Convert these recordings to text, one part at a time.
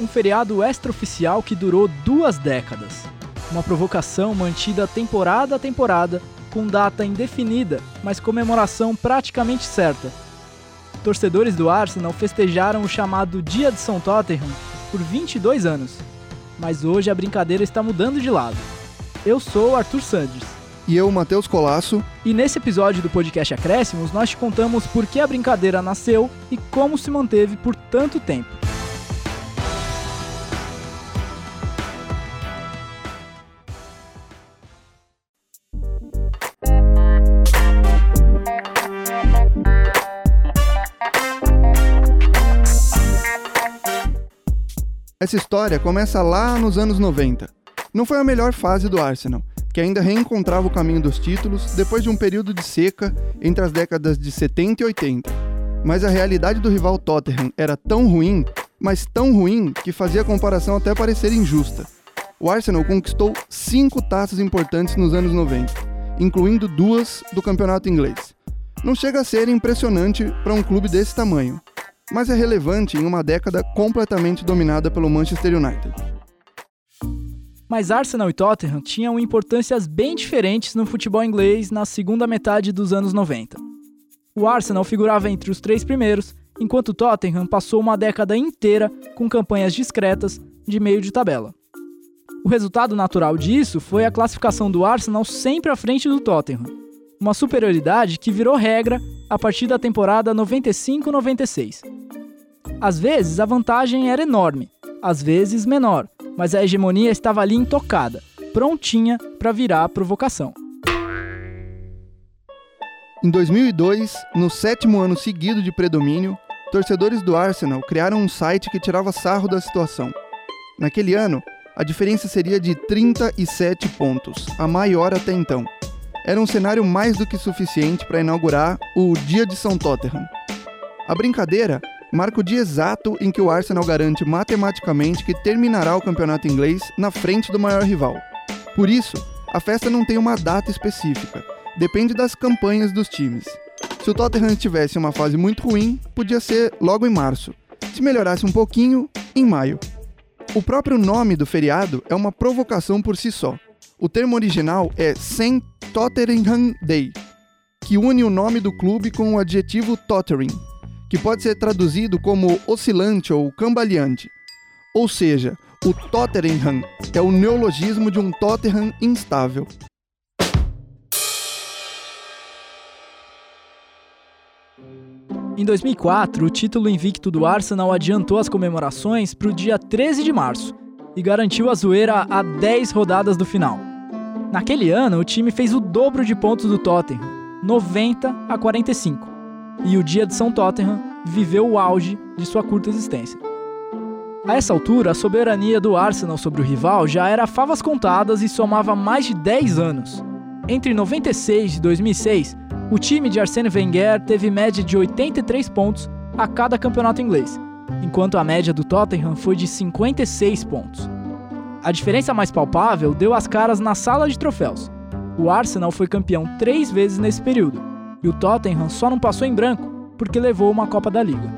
um feriado extraoficial que durou duas décadas. Uma provocação mantida temporada a temporada, com data indefinida, mas comemoração praticamente certa. Torcedores do Arsenal festejaram o chamado Dia de São Tottenham por 22 anos, mas hoje a brincadeira está mudando de lado. Eu sou Arthur Sanders. E eu, Matheus Colasso. E nesse episódio do podcast Acréscimos, nós te contamos por que a brincadeira nasceu e como se manteve por tanto tempo. Essa história começa lá nos anos 90. Não foi a melhor fase do Arsenal, que ainda reencontrava o caminho dos títulos depois de um período de seca entre as décadas de 70 e 80. Mas a realidade do rival Tottenham era tão ruim, mas tão ruim, que fazia a comparação até parecer injusta. O Arsenal conquistou cinco taças importantes nos anos 90, incluindo duas do campeonato inglês. Não chega a ser impressionante para um clube desse tamanho, mas é relevante em uma década completamente dominada pelo Manchester United. Mas Arsenal e Tottenham tinham importâncias bem diferentes no futebol inglês na segunda metade dos anos 90. O Arsenal figurava entre os três primeiros, enquanto o Tottenham passou uma década inteira com campanhas discretas de meio de tabela. O resultado natural disso foi a classificação do Arsenal sempre à frente do Tottenham, uma superioridade que virou regra a partir da temporada 95-96. Às vezes a vantagem era enorme, às vezes menor, mas a hegemonia estava ali intocada, prontinha para virar a provocação. Em 2002, no sétimo ano seguido de predomínio, torcedores do Arsenal criaram um site que tirava sarro da situação. Naquele ano, a diferença seria de 37 pontos, a maior até então era um cenário mais do que suficiente para inaugurar o Dia de São Tottenham. A brincadeira marca o dia exato em que o Arsenal garante matematicamente que terminará o campeonato inglês na frente do maior rival. Por isso, a festa não tem uma data específica, depende das campanhas dos times. Se o Tottenham tivesse uma fase muito ruim, podia ser logo em março. Se melhorasse um pouquinho, em maio. O próprio nome do feriado é uma provocação por si só. O termo original é St. Tottenham Day, que une o nome do clube com o adjetivo tottering, que pode ser traduzido como oscilante ou cambaleante. Ou seja, o Tottenham é o neologismo de um Tottenham instável. Em 2004, o título invicto do Arsenal adiantou as comemorações para o dia 13 de março e garantiu a zoeira a 10 rodadas do final. Naquele ano, o time fez o dobro de pontos do Tottenham, 90 a 45. E o dia de São Tottenham viveu o auge de sua curta existência. A essa altura, a soberania do Arsenal sobre o rival já era favas contadas e somava mais de 10 anos. Entre 96 e 2006, o time de Arsene Wenger teve média de 83 pontos a cada campeonato inglês, enquanto a média do Tottenham foi de 56 pontos. A diferença mais palpável deu as caras na sala de troféus. O Arsenal foi campeão três vezes nesse período, e o Tottenham só não passou em branco porque levou uma Copa da Liga.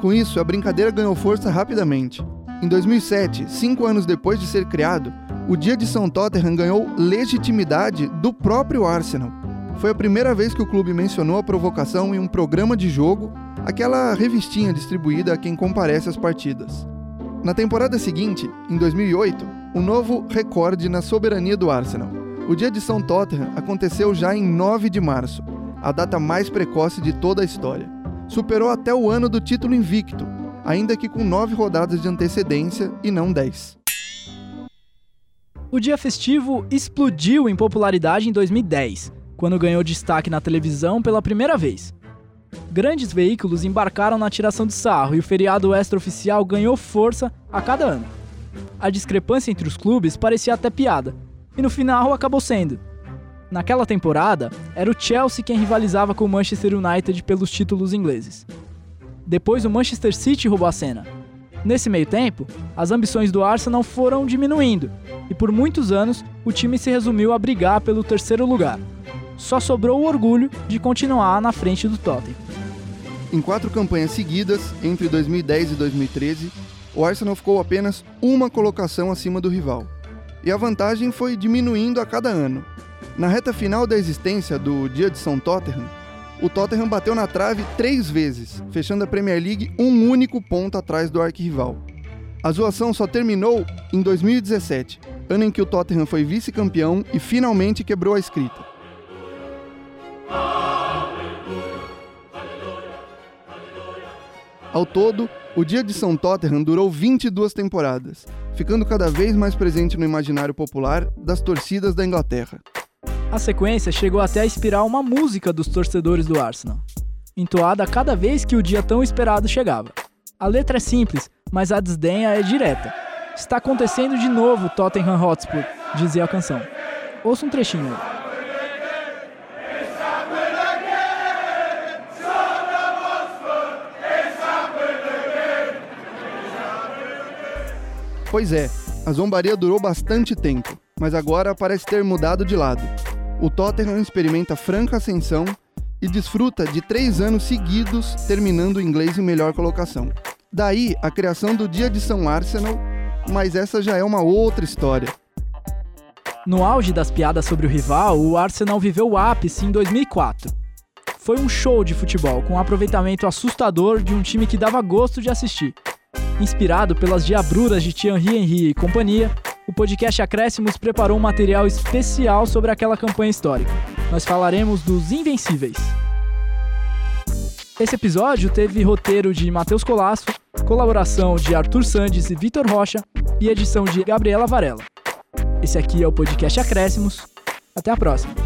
Com isso, a brincadeira ganhou força rapidamente. Em 2007, cinco anos depois de ser criado, o Dia de São Tottenham ganhou legitimidade do próprio Arsenal. Foi a primeira vez que o clube mencionou a provocação em um programa de jogo, aquela revistinha distribuída a quem comparece às partidas. Na temporada seguinte, em 2008, um novo recorde na soberania do Arsenal. O dia de São Tottenham aconteceu já em 9 de março, a data mais precoce de toda a história. Superou até o ano do título invicto, ainda que com nove rodadas de antecedência e não dez. O dia festivo explodiu em popularidade em 2010, quando ganhou destaque na televisão pela primeira vez. Grandes veículos embarcaram na tiração de sarro e o feriado extraoficial ganhou força a cada ano. A discrepância entre os clubes parecia até piada, e no final acabou sendo. Naquela temporada, era o Chelsea quem rivalizava com o Manchester United pelos títulos ingleses. Depois o Manchester City roubou a cena. Nesse meio tempo, as ambições do Arsenal foram diminuindo, e por muitos anos o time se resumiu a brigar pelo terceiro lugar só sobrou o orgulho de continuar na frente do Tottenham. Em quatro campanhas seguidas, entre 2010 e 2013, o Arsenal ficou apenas uma colocação acima do rival. E a vantagem foi diminuindo a cada ano. Na reta final da existência do Dia de São Tottenham, o Tottenham bateu na trave três vezes, fechando a Premier League um único ponto atrás do arquirrival. A zoação só terminou em 2017, ano em que o Tottenham foi vice-campeão e finalmente quebrou a escrita. Ao todo, o Dia de São Tottenham durou 22 temporadas, ficando cada vez mais presente no imaginário popular das torcidas da Inglaterra. A sequência chegou até a inspirar uma música dos torcedores do Arsenal, entoada cada vez que o dia tão esperado chegava. A letra é simples, mas a desdenha é direta. Está acontecendo de novo Tottenham Hotspur, dizia a canção. Ouça um trechinho aí. Pois é, a zombaria durou bastante tempo, mas agora parece ter mudado de lado. O Tottenham experimenta franca ascensão e desfruta de três anos seguidos terminando o inglês em melhor colocação. Daí a criação do Dia de São Arsenal, mas essa já é uma outra história. No auge das piadas sobre o rival, o Arsenal viveu o ápice em 2004. Foi um show de futebol com um aproveitamento assustador de um time que dava gosto de assistir. Inspirado pelas diabruras de Thierry Henry e companhia, o podcast Acréscimos preparou um material especial sobre aquela campanha histórica. Nós falaremos dos Invencíveis. Esse episódio teve roteiro de Matheus Colasso, colaboração de Arthur Sandes e Vitor Rocha e edição de Gabriela Varela. Esse aqui é o podcast Acréscimos. Até a próxima!